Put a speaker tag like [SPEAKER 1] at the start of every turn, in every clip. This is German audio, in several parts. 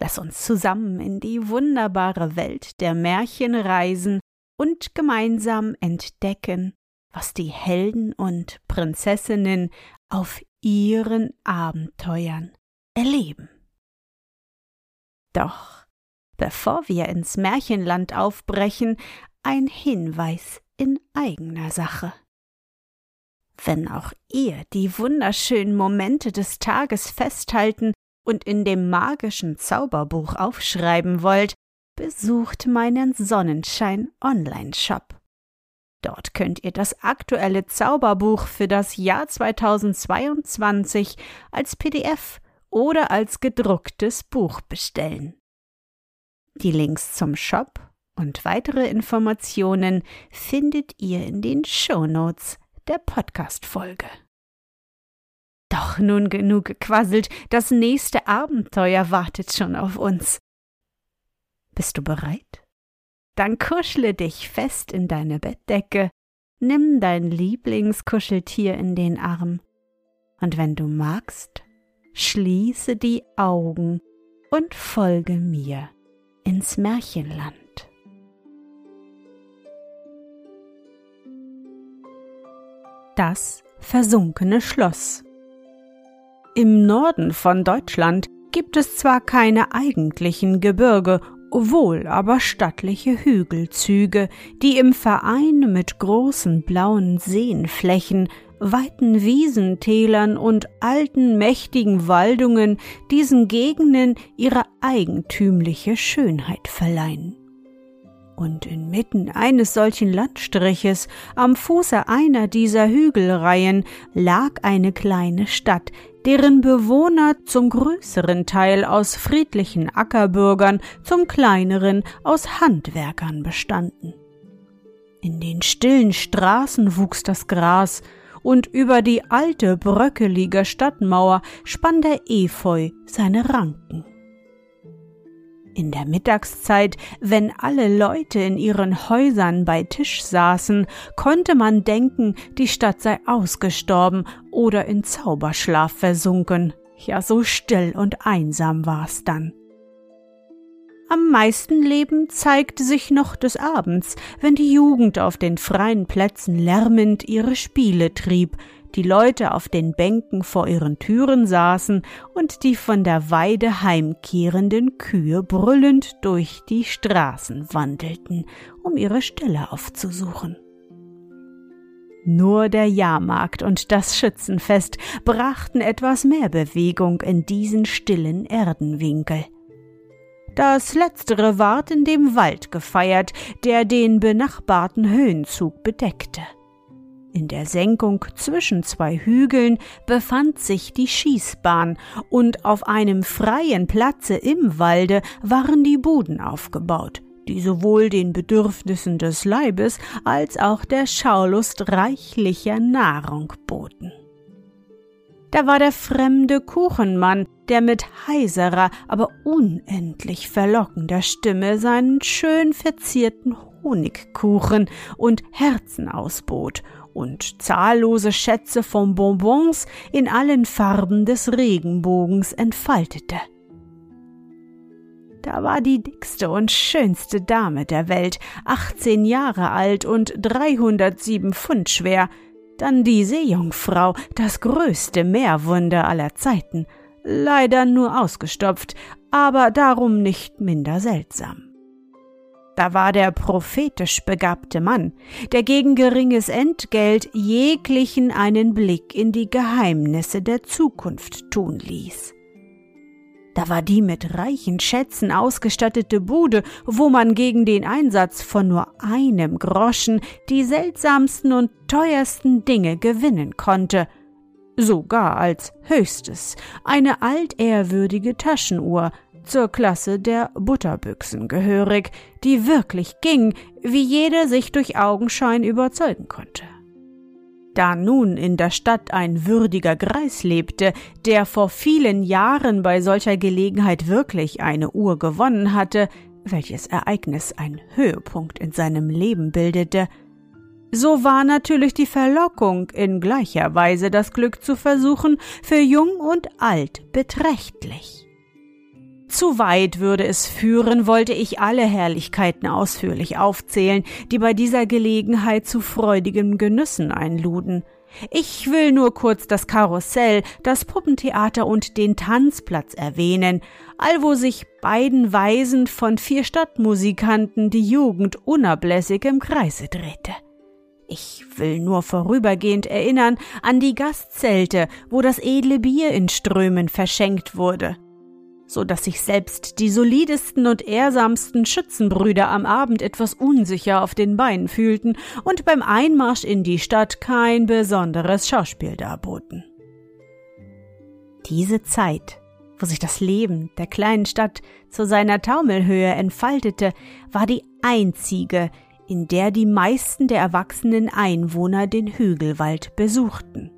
[SPEAKER 1] Lass uns zusammen in die wunderbare Welt der Märchen reisen und gemeinsam entdecken, was die Helden und Prinzessinnen auf ihren Abenteuern erleben. Doch bevor wir ins Märchenland aufbrechen, ein Hinweis in eigener Sache. Wenn auch ihr die wunderschönen Momente des Tages festhalten und in dem magischen Zauberbuch aufschreiben wollt, besucht meinen Sonnenschein Online-Shop. Dort könnt ihr das aktuelle Zauberbuch für das Jahr 2022 als PDF oder als gedrucktes Buch bestellen. Die Links zum Shop und weitere Informationen findet ihr in den Shownotes der Podcast-Folge. Doch nun genug gequasselt, das nächste Abenteuer wartet schon auf uns. Bist du bereit? Dann kuschle dich fest in deine Bettdecke, nimm dein Lieblingskuscheltier in den Arm, und wenn du magst, schließe die Augen und folge mir ins Märchenland. Das versunkene Schloss im Norden von Deutschland gibt es zwar keine eigentlichen Gebirge, wohl aber stattliche Hügelzüge, die im Verein mit großen blauen Seenflächen, weiten Wiesentälern und alten mächtigen Waldungen diesen Gegenden ihre eigentümliche Schönheit verleihen. Und inmitten eines solchen Landstriches, am Fuße einer dieser Hügelreihen, lag eine kleine Stadt, deren Bewohner zum größeren Teil aus friedlichen Ackerbürgern, zum kleineren aus Handwerkern bestanden. In den stillen Straßen wuchs das Gras, und über die alte bröckelige Stadtmauer spann der Efeu seine Ranken. In der Mittagszeit, wenn alle Leute in ihren Häusern bei Tisch saßen, konnte man denken, die Stadt sei ausgestorben oder in Zauberschlaf versunken. Ja, so still und einsam war's dann. Am meisten Leben zeigte sich noch des Abends, wenn die Jugend auf den freien Plätzen lärmend ihre Spiele trieb, die Leute auf den Bänken vor ihren Türen saßen und die von der Weide heimkehrenden Kühe brüllend durch die Straßen wandelten, um ihre Ställe aufzusuchen. Nur der Jahrmarkt und das Schützenfest brachten etwas mehr Bewegung in diesen stillen Erdenwinkel. Das letztere ward in dem Wald gefeiert, der den benachbarten Höhenzug bedeckte. In der Senkung zwischen zwei Hügeln befand sich die Schießbahn, und auf einem freien Platze im Walde waren die Buden aufgebaut, die sowohl den Bedürfnissen des Leibes als auch der Schaulust reichlicher Nahrung boten. Da war der fremde Kuchenmann, der mit heiserer, aber unendlich verlockender Stimme seinen schön verzierten Honigkuchen und Herzen ausbot und zahllose Schätze von Bonbons in allen Farben des Regenbogens entfaltete. Da war die dickste und schönste Dame der Welt, achtzehn Jahre alt und dreihundertsieben Pfund schwer, dann die Seejungfrau, das größte Meerwunder aller Zeiten, leider nur ausgestopft, aber darum nicht minder seltsam. Da war der prophetisch begabte Mann, der gegen geringes Entgelt jeglichen einen Blick in die Geheimnisse der Zukunft tun ließ. Da war die mit reichen Schätzen ausgestattete Bude, wo man gegen den Einsatz von nur einem Groschen die seltsamsten und teuersten Dinge gewinnen konnte, sogar als höchstes eine altehrwürdige Taschenuhr, zur Klasse der Butterbüchsen gehörig, die wirklich ging, wie jeder sich durch Augenschein überzeugen konnte. Da nun in der Stadt ein würdiger Greis lebte, der vor vielen Jahren bei solcher Gelegenheit wirklich eine Uhr gewonnen hatte, welches Ereignis ein Höhepunkt in seinem Leben bildete, so war natürlich die Verlockung, in gleicher Weise das Glück zu versuchen, für jung und alt beträchtlich. Zu weit würde es führen, wollte ich alle Herrlichkeiten ausführlich aufzählen, die bei dieser Gelegenheit zu freudigen Genüssen einluden. Ich will nur kurz das Karussell, das Puppentheater und den Tanzplatz erwähnen, allwo sich beiden Weisen von vier Stadtmusikanten die Jugend unablässig im Kreise drehte. Ich will nur vorübergehend erinnern an die Gastzelte, wo das edle Bier in Strömen verschenkt wurde, so dass sich selbst die solidesten und ehrsamsten Schützenbrüder am Abend etwas unsicher auf den Beinen fühlten und beim Einmarsch in die Stadt kein besonderes Schauspiel darboten. Diese Zeit, wo sich das Leben der kleinen Stadt zu seiner Taumelhöhe entfaltete, war die einzige, in der die meisten der erwachsenen Einwohner den Hügelwald besuchten.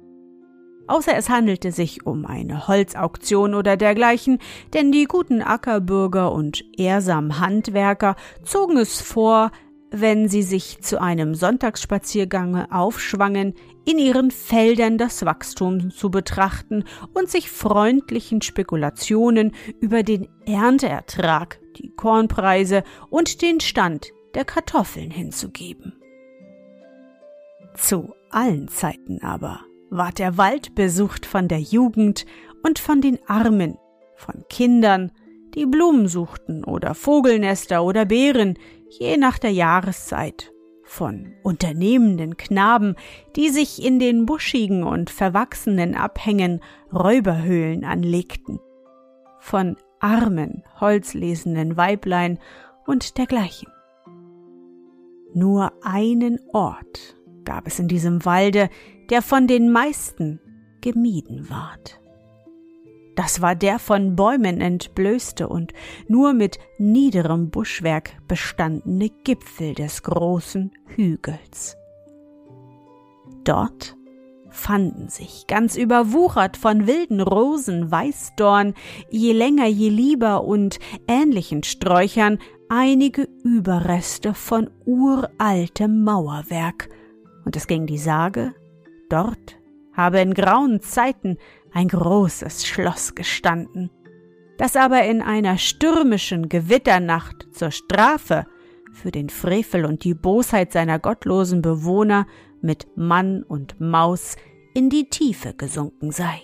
[SPEAKER 1] Außer es handelte sich um eine Holzauktion oder dergleichen, denn die guten Ackerbürger und ehrsamen Handwerker zogen es vor, wenn sie sich zu einem Sonntagsspaziergange aufschwangen, in ihren Feldern das Wachstum zu betrachten und sich freundlichen Spekulationen über den Ernteertrag, die Kornpreise und den Stand der Kartoffeln hinzugeben. Zu allen Zeiten aber ward der Wald besucht von der Jugend und von den Armen, von Kindern, die Blumen suchten oder Vogelnester oder Beeren, je nach der Jahreszeit, von unternehmenden Knaben, die sich in den buschigen und verwachsenen Abhängen Räuberhöhlen anlegten, von armen, holzlesenden Weiblein und dergleichen. Nur einen Ort gab es in diesem Walde, der von den meisten gemieden ward. Das war der von Bäumen entblößte und nur mit niederem Buschwerk bestandene Gipfel des großen Hügels. Dort fanden sich, ganz überwuchert von wilden Rosen, Weißdorn, je länger je lieber und ähnlichen Sträuchern, einige Überreste von uraltem Mauerwerk, und es ging die Sage, dort habe in grauen Zeiten ein großes Schloss gestanden, das aber in einer stürmischen Gewitternacht zur Strafe für den Frevel und die Bosheit seiner gottlosen Bewohner mit Mann und Maus in die Tiefe gesunken sei.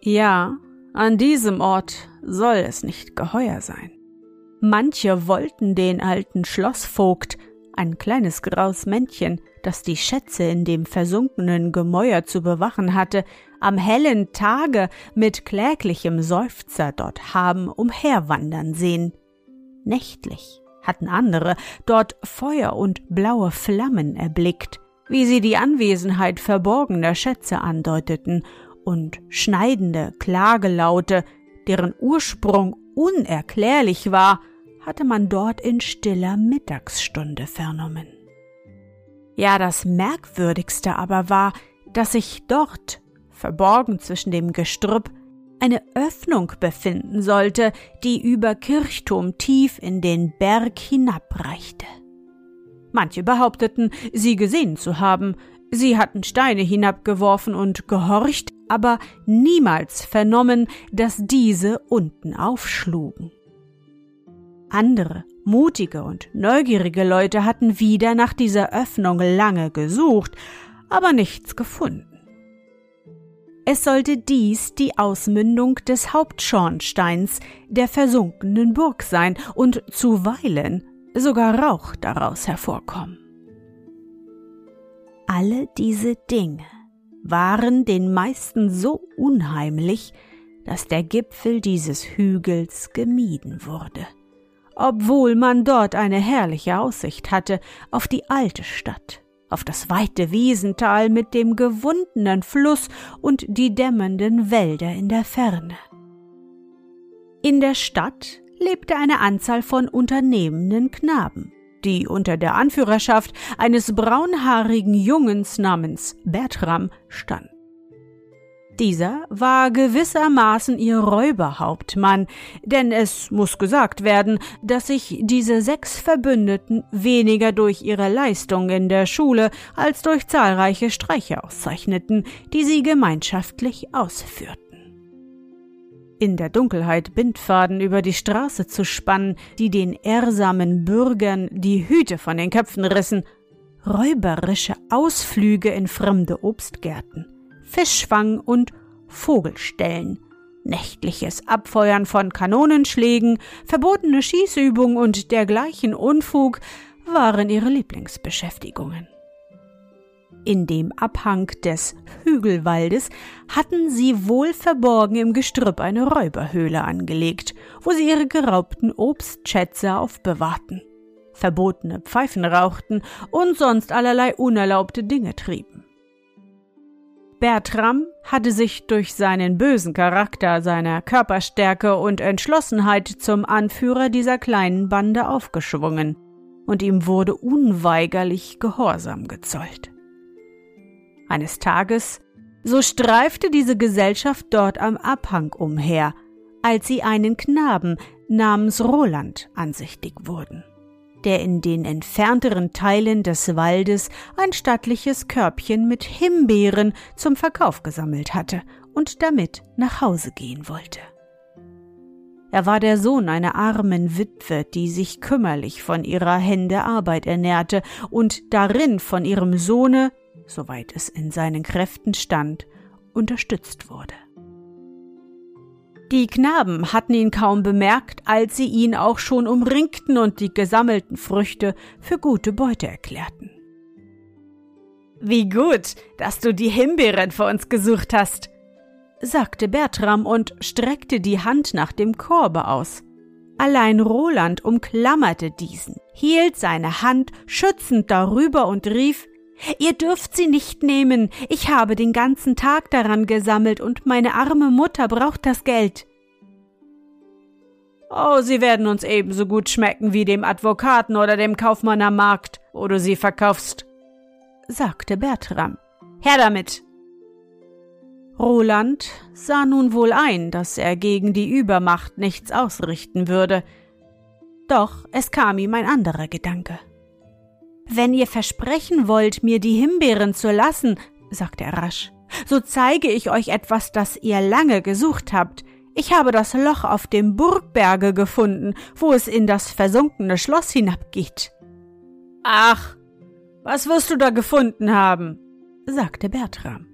[SPEAKER 1] Ja, an diesem Ort soll es nicht geheuer sein. Manche wollten den alten Schlossvogt, ein kleines graues Männchen, das die Schätze in dem versunkenen Gemäuer zu bewachen hatte, am hellen Tage mit kläglichem Seufzer dort haben umherwandern sehen. Nächtlich hatten andere dort Feuer und blaue Flammen erblickt, wie sie die Anwesenheit verborgener Schätze andeuteten, und schneidende Klagelaute, deren Ursprung unerklärlich war, hatte man dort in stiller Mittagsstunde vernommen. Ja, das Merkwürdigste aber war, dass sich dort, verborgen zwischen dem Gestrüpp, eine Öffnung befinden sollte, die über Kirchturm tief in den Berg hinabreichte. Manche behaupteten, sie gesehen zu haben, sie hatten Steine hinabgeworfen und gehorcht, aber niemals vernommen, dass diese unten aufschlugen. Andere, mutige und neugierige Leute hatten wieder nach dieser Öffnung lange gesucht, aber nichts gefunden. Es sollte dies die Ausmündung des Hauptschornsteins der versunkenen Burg sein und zuweilen sogar Rauch daraus hervorkommen. Alle diese Dinge waren den meisten so unheimlich, dass der Gipfel dieses Hügels gemieden wurde, obwohl man dort eine herrliche Aussicht hatte auf die alte Stadt, auf das weite Wiesental mit dem gewundenen Fluss und die dämmernden Wälder in der Ferne. In der Stadt lebte eine Anzahl von unternehmenden Knaben, die unter der Anführerschaft eines braunhaarigen Jungens namens Bertram standen. Dieser war gewissermaßen ihr Räuberhauptmann, denn es muss gesagt werden, dass sich diese sechs Verbündeten weniger durch ihre Leistung in der Schule als durch zahlreiche Streiche auszeichneten, die sie gemeinschaftlich ausführten. In der Dunkelheit Bindfaden über die Straße zu spannen, die den ehrsamen Bürgern die Hüte von den Köpfen rissen, räuberische Ausflüge in fremde Obstgärten, Fischfang und Vogelstellen, nächtliches Abfeuern von Kanonenschlägen, verbotene Schießübungen und dergleichen Unfug waren ihre Lieblingsbeschäftigungen. In dem Abhang des Hügelwaldes hatten sie wohl verborgen im Gestrüpp eine Räuberhöhle angelegt, wo sie ihre geraubten Obstschätze aufbewahrten, verbotene Pfeifen rauchten und sonst allerlei unerlaubte Dinge trieben. Bertram hatte sich durch seinen bösen Charakter, seiner Körperstärke und Entschlossenheit zum Anführer dieser kleinen Bande aufgeschwungen, und ihm wurde unweigerlich Gehorsam gezollt. Eines Tages, so streifte diese Gesellschaft dort am Abhang umher, als sie einen Knaben namens Roland ansichtig wurden, der in den entfernteren Teilen des Waldes ein stattliches Körbchen mit Himbeeren zum Verkauf gesammelt hatte und damit nach Hause gehen wollte. Er war der Sohn einer armen Witwe, die sich kümmerlich von ihrer Hände Arbeit ernährte und darin von ihrem Sohne soweit es in seinen Kräften stand, unterstützt wurde. Die Knaben hatten ihn kaum bemerkt, als sie ihn auch schon umringten und die gesammelten Früchte für gute Beute erklärten. Wie gut, dass du die Himbeeren für uns gesucht hast, sagte Bertram und streckte die Hand nach dem Korbe aus. Allein Roland umklammerte diesen, hielt seine Hand schützend darüber und rief Ihr dürft sie nicht nehmen. Ich habe den ganzen Tag daran gesammelt und meine arme Mutter braucht das Geld. Oh, sie werden uns ebenso gut schmecken wie dem Advokaten oder dem Kaufmann am Markt, wo du sie verkaufst, sagte Bertram. Her damit! Roland sah nun wohl ein, dass er gegen die Übermacht nichts ausrichten würde. Doch es kam ihm ein anderer Gedanke. Wenn ihr versprechen wollt, mir die Himbeeren zu lassen, sagte er rasch, so zeige ich euch etwas, das ihr lange gesucht habt. Ich habe das Loch auf dem Burgberge gefunden, wo es in das versunkene Schloss hinabgeht. Ach, was wirst du da gefunden haben? sagte Bertram.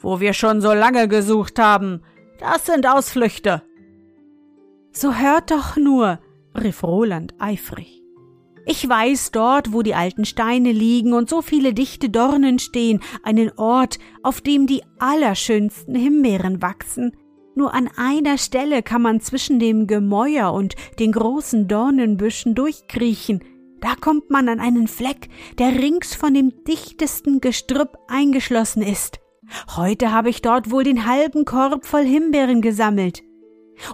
[SPEAKER 1] Wo wir schon so lange gesucht haben. Das sind Ausflüchte. So hört doch nur, rief Roland eifrig. Ich weiß dort, wo die alten Steine liegen und so viele dichte Dornen stehen, einen Ort, auf dem die allerschönsten Himbeeren wachsen. Nur an einer Stelle kann man zwischen dem Gemäuer und den großen Dornenbüschen durchkriechen. Da kommt man an einen Fleck, der rings von dem dichtesten Gestrüpp eingeschlossen ist. Heute habe ich dort wohl den halben Korb voll Himbeeren gesammelt.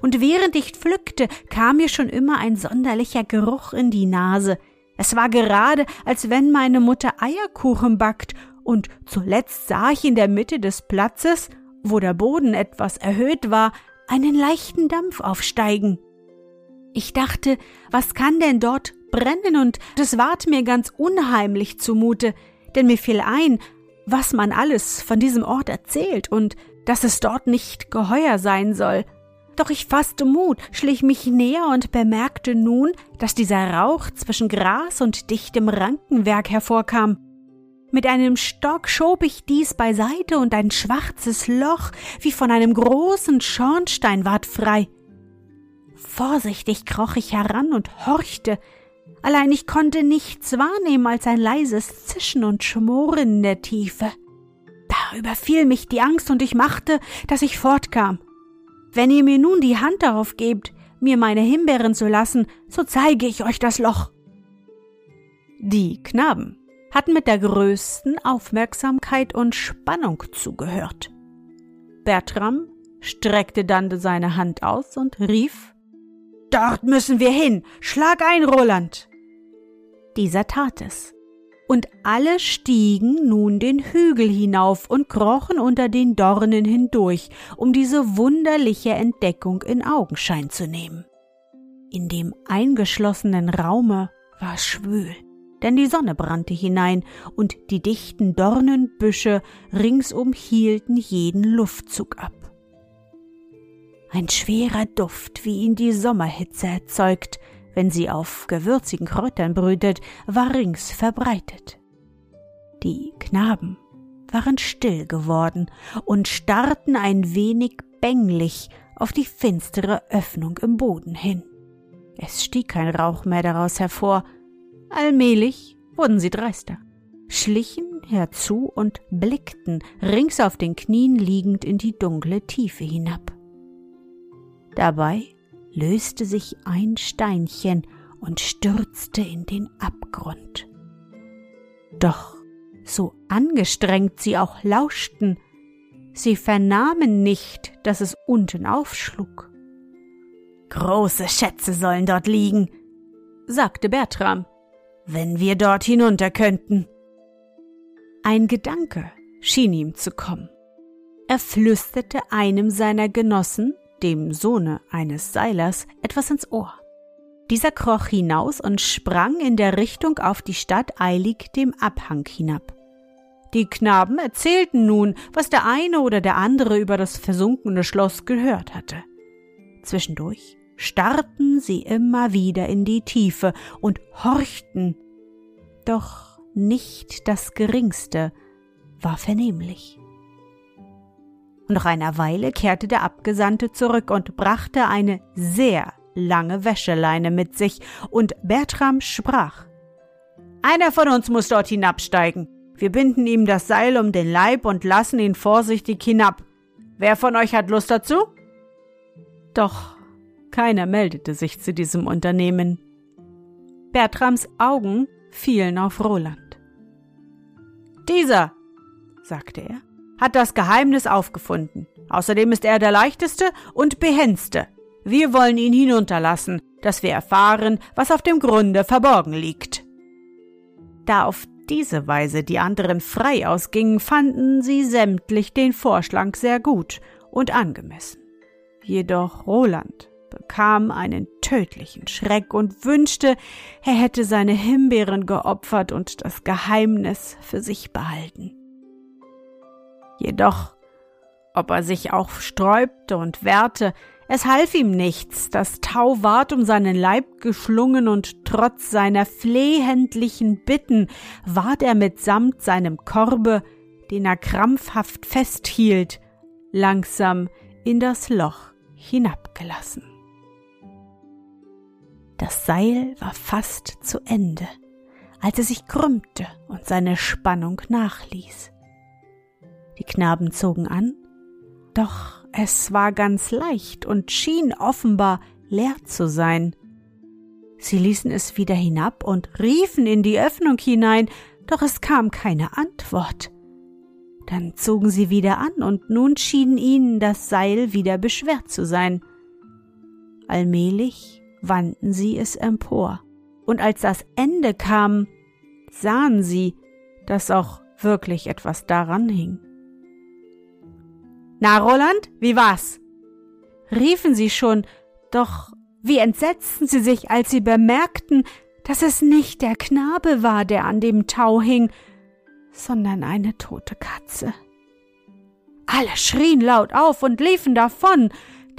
[SPEAKER 1] Und während ich pflückte, kam mir schon immer ein sonderlicher Geruch in die Nase. Es war gerade, als wenn meine Mutter Eierkuchen backt, und zuletzt sah ich in der Mitte des Platzes, wo der Boden etwas erhöht war, einen leichten Dampf aufsteigen. Ich dachte, was kann denn dort brennen, und es ward mir ganz unheimlich zumute, denn mir fiel ein, was man alles von diesem Ort erzählt und dass es dort nicht geheuer sein soll. Doch ich fasste Mut, schlich mich näher und bemerkte nun, dass dieser Rauch zwischen Gras und dichtem Rankenwerk hervorkam. Mit einem Stock schob ich dies beiseite und ein schwarzes Loch wie von einem großen Schornstein ward frei. Vorsichtig kroch ich heran und horchte, allein ich konnte nichts wahrnehmen als ein leises Zischen und Schmoren in der Tiefe. Da überfiel mich die Angst und ich machte, dass ich fortkam. Wenn ihr mir nun die Hand darauf gebt, mir meine Himbeeren zu lassen, so zeige ich euch das Loch. Die Knaben hatten mit der größten Aufmerksamkeit und Spannung zugehört. Bertram streckte dann seine Hand aus und rief Dort müssen wir hin. Schlag ein, Roland. Dieser tat es. Und alle stiegen nun den Hügel hinauf und krochen unter den Dornen hindurch, um diese wunderliche Entdeckung in Augenschein zu nehmen. In dem eingeschlossenen Raume war es schwül, denn die Sonne brannte hinein und die dichten Dornenbüsche ringsum hielten jeden Luftzug ab. Ein schwerer Duft, wie ihn die Sommerhitze erzeugt, wenn sie auf gewürzigen Kräutern brütet, war rings verbreitet. Die Knaben waren still geworden und starrten ein wenig bänglich auf die finstere Öffnung im Boden hin. Es stieg kein Rauch mehr daraus hervor. Allmählich wurden sie dreister, schlichen herzu und blickten rings auf den Knien liegend in die dunkle Tiefe hinab. Dabei löste sich ein Steinchen und stürzte in den Abgrund. Doch so angestrengt sie auch lauschten, sie vernahmen nicht, dass es unten aufschlug. Große Schätze sollen dort liegen, sagte Bertram, wenn wir dort hinunter könnten. Ein Gedanke schien ihm zu kommen. Er flüsterte einem seiner Genossen, dem Sohne eines Seilers, etwas ins Ohr. Dieser kroch hinaus und sprang in der Richtung auf die Stadt eilig dem Abhang hinab. Die Knaben erzählten nun, was der eine oder der andere über das versunkene Schloss gehört hatte. Zwischendurch starrten sie immer wieder in die Tiefe und horchten, doch nicht das geringste war vernehmlich. Nach einer Weile kehrte der Abgesandte zurück und brachte eine sehr lange Wäscheleine mit sich, und Bertram sprach Einer von uns muss dort hinabsteigen. Wir binden ihm das Seil um den Leib und lassen ihn vorsichtig hinab. Wer von euch hat Lust dazu? Doch keiner meldete sich zu diesem Unternehmen. Bertrams Augen fielen auf Roland. Dieser, sagte er, hat das Geheimnis aufgefunden. Außerdem ist er der leichteste und behendste. Wir wollen ihn hinunterlassen, dass wir erfahren, was auf dem Grunde verborgen liegt. Da auf diese Weise die anderen frei ausgingen, fanden sie sämtlich den Vorschlag sehr gut und angemessen. Jedoch Roland bekam einen tödlichen Schreck und wünschte, er hätte seine Himbeeren geopfert und das Geheimnis für sich behalten. Jedoch, ob er sich auch sträubte und wehrte, es half ihm nichts, das Tau ward um seinen Leib geschlungen und trotz seiner flehentlichen Bitten ward er mitsamt seinem Korbe, den er krampfhaft festhielt, langsam in das Loch hinabgelassen. Das Seil war fast zu Ende, als er sich krümmte und seine Spannung nachließ. Knaben zogen an, doch es war ganz leicht und schien offenbar leer zu sein. Sie ließen es wieder hinab und riefen in die Öffnung hinein, doch es kam keine Antwort. Dann zogen sie wieder an, und nun schien ihnen das Seil wieder beschwert zu sein. Allmählich wandten sie es empor, und als das Ende kam, sahen sie, dass auch wirklich etwas daran hing. Na, Roland, wie war's? riefen sie schon, doch wie entsetzten sie sich, als sie bemerkten, dass es nicht der Knabe war, der an dem Tau hing, sondern eine tote Katze. Alle schrien laut auf und liefen davon,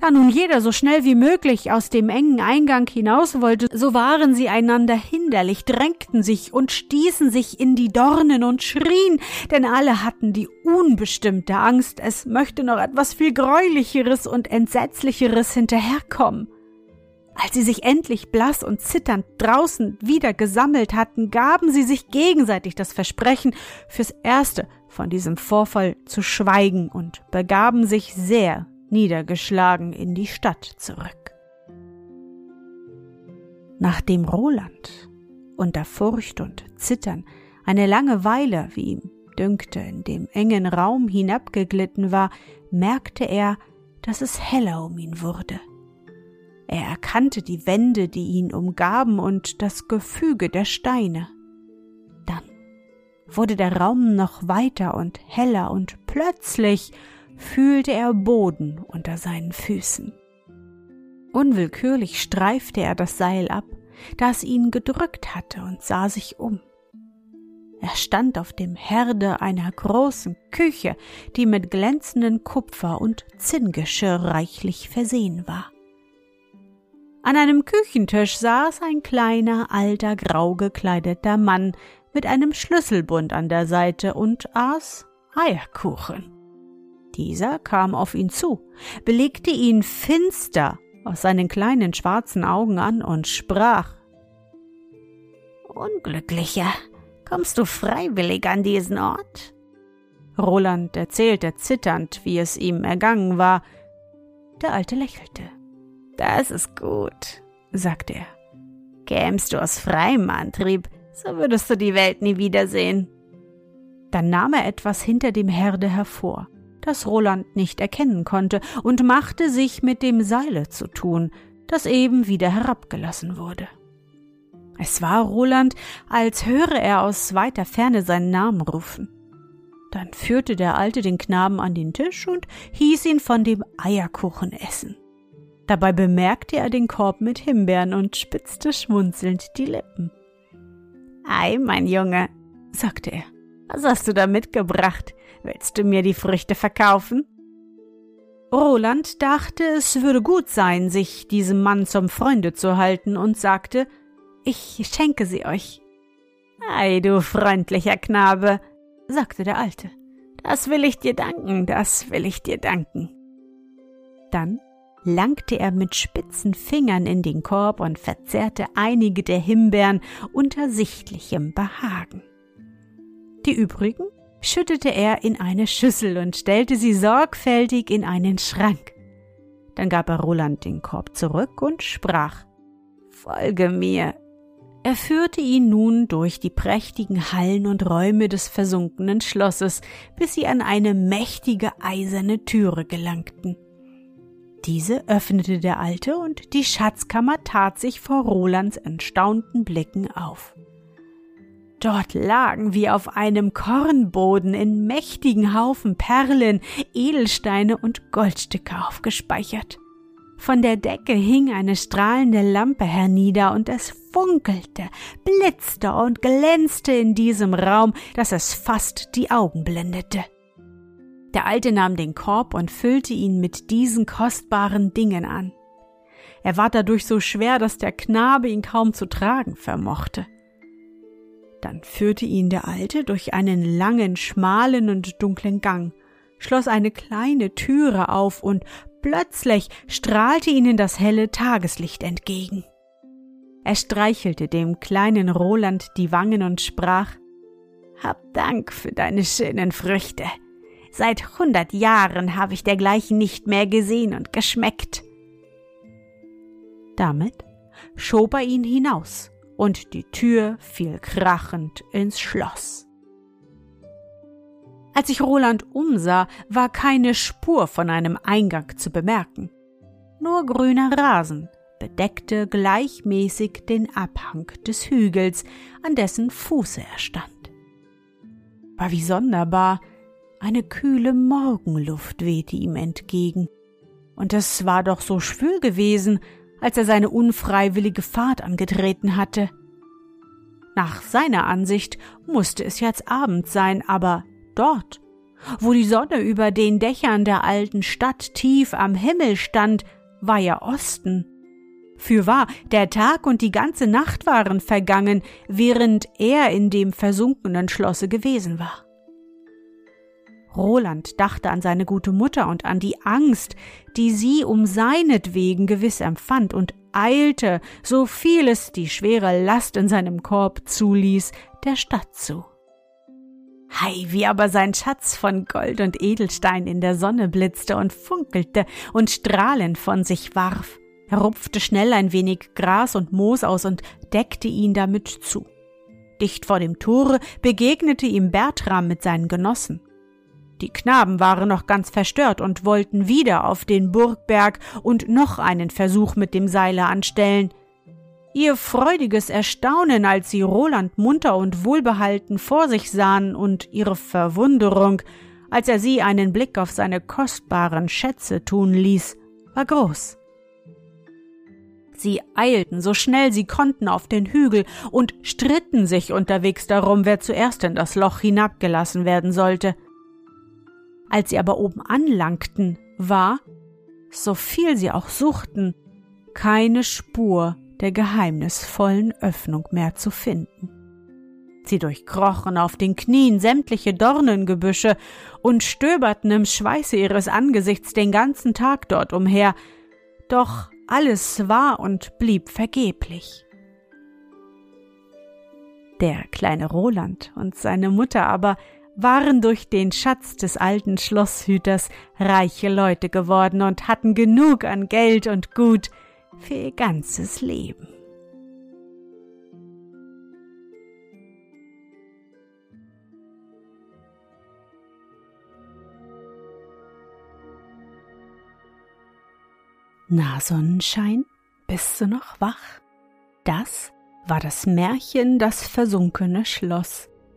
[SPEAKER 1] da nun jeder so schnell wie möglich aus dem engen Eingang hinaus wollte, so waren sie einander hinderlich, drängten sich und stießen sich in die Dornen und schrien, denn alle hatten die unbestimmte Angst, es möchte noch etwas viel greulicheres und entsetzlicheres hinterherkommen. Als sie sich endlich blass und zitternd draußen wieder gesammelt hatten, gaben sie sich gegenseitig das Versprechen, fürs Erste von diesem Vorfall zu schweigen und begaben sich sehr niedergeschlagen in die Stadt zurück. Nachdem Roland unter Furcht und Zittern eine lange Weile, wie ihm dünkte, in dem engen Raum hinabgeglitten war, merkte er, dass es heller um ihn wurde. Er erkannte die Wände, die ihn umgaben, und das Gefüge der Steine. Dann wurde der Raum noch weiter und heller, und plötzlich fühlte er Boden unter seinen Füßen. Unwillkürlich streifte er das Seil ab, das ihn gedrückt hatte, und sah sich um. Er stand auf dem Herde einer großen Küche, die mit glänzenden Kupfer und Zinngeschirr reichlich versehen war. An einem Küchentisch saß ein kleiner, alter, grau gekleideter Mann mit einem Schlüsselbund an der Seite und aß Eierkuchen. Dieser kam auf ihn zu, belegte ihn finster aus seinen kleinen schwarzen Augen an und sprach Unglücklicher, kommst du freiwillig an diesen Ort? Roland erzählte zitternd, wie es ihm ergangen war. Der Alte lächelte. Das ist gut, sagte er. Kämst du aus freiem Antrieb, so würdest du die Welt nie wiedersehen. Dann nahm er etwas hinter dem Herde hervor, das Roland nicht erkennen konnte, und machte sich mit dem Seile zu tun, das eben wieder herabgelassen wurde. Es war Roland, als höre er aus weiter Ferne seinen Namen rufen. Dann führte der Alte den Knaben an den Tisch und hieß ihn von dem Eierkuchen essen. Dabei bemerkte er den Korb mit Himbeeren und spitzte schmunzelnd die Lippen. Ei, mein Junge, sagte er, was hast du da mitgebracht? Willst du mir die Früchte verkaufen? Roland dachte, es würde gut sein, sich diesem Mann zum Freunde zu halten und sagte, ich schenke sie euch. Ei, du freundlicher Knabe, sagte der Alte, das will ich dir danken, das will ich dir danken. Dann langte er mit spitzen Fingern in den Korb und verzehrte einige der Himbeeren unter sichtlichem Behagen. Die übrigen schüttete er in eine Schüssel und stellte sie sorgfältig in einen Schrank. Dann gab er Roland den Korb zurück und sprach Folge mir. Er führte ihn nun durch die prächtigen Hallen und Räume des versunkenen Schlosses, bis sie an eine mächtige eiserne Türe gelangten. Diese öffnete der Alte und die Schatzkammer tat sich vor Rolands entstaunten Blicken auf. Dort lagen wie auf einem Kornboden in mächtigen Haufen Perlen, Edelsteine und Goldstücke aufgespeichert. Von der Decke hing eine strahlende Lampe hernieder und es funkelte, blitzte und glänzte in diesem Raum, dass es fast die Augen blendete. Der Alte nahm den Korb und füllte ihn mit diesen kostbaren Dingen an. Er war dadurch so schwer, dass der Knabe ihn kaum zu tragen vermochte. Dann führte ihn der Alte durch einen langen, schmalen und dunklen Gang, schloss eine kleine Türe auf und plötzlich strahlte ihnen das helle Tageslicht entgegen. Er streichelte dem kleinen Roland die Wangen und sprach Hab Dank für deine schönen Früchte. Seit hundert Jahren habe ich dergleichen nicht mehr gesehen und geschmeckt. Damit schob er ihn hinaus, und die Tür fiel krachend ins Schloss. Als sich Roland umsah, war keine Spur von einem Eingang zu bemerken. Nur grüner Rasen bedeckte gleichmäßig den Abhang des Hügels, an dessen Fuße er stand. War wie sonderbar, eine kühle Morgenluft wehte ihm entgegen. Und es war doch so schwül gewesen, als er seine unfreiwillige Fahrt angetreten hatte. Nach seiner Ansicht musste es jetzt Abend sein, aber dort, wo die Sonne über den Dächern der alten Stadt tief am Himmel stand, war ja Osten. Fürwahr, der Tag und die ganze Nacht waren vergangen, während er in dem versunkenen Schlosse gewesen war. Roland dachte an seine gute Mutter und an die Angst, die sie um seinetwegen gewiss empfand, und eilte, so viel es die schwere Last in seinem Korb zuließ, der Stadt zu. Hei, wie aber sein Schatz von Gold und Edelstein in der Sonne blitzte und funkelte und strahlend von sich warf. Er rupfte schnell ein wenig Gras und Moos aus und deckte ihn damit zu. Dicht vor dem Tore begegnete ihm Bertram mit seinen Genossen. Die Knaben waren noch ganz verstört und wollten wieder auf den Burgberg und noch einen Versuch mit dem Seile anstellen. Ihr freudiges Erstaunen, als sie Roland munter und wohlbehalten vor sich sahen, und ihre Verwunderung, als er sie einen Blick auf seine kostbaren Schätze tun ließ, war groß. Sie eilten so schnell sie konnten auf den Hügel und stritten sich unterwegs darum, wer zuerst in das Loch hinabgelassen werden sollte. Als sie aber oben anlangten, war, so viel sie auch suchten, keine Spur der geheimnisvollen Öffnung mehr zu finden. Sie durchkrochen auf den Knien sämtliche Dornengebüsche und stöberten im Schweiße ihres Angesichts den ganzen Tag dort umher, doch alles war und blieb vergeblich. Der kleine Roland und seine Mutter aber waren durch den Schatz des alten Schlosshüters reiche Leute geworden und hatten genug an Geld und Gut für ihr ganzes Leben. Na, Sonnenschein, bist du noch wach? Das war das Märchen Das versunkene Schloss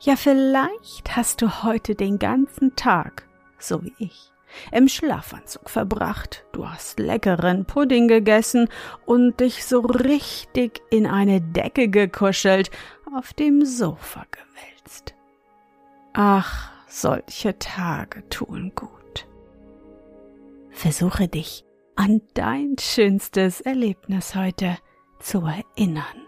[SPEAKER 1] Ja, vielleicht hast du heute den ganzen Tag, so wie ich, im Schlafanzug verbracht. Du hast leckeren Pudding gegessen und dich so richtig in eine Decke gekuschelt, auf dem Sofa gewälzt. Ach, solche Tage tun gut. Versuche dich an dein schönstes Erlebnis heute zu erinnern.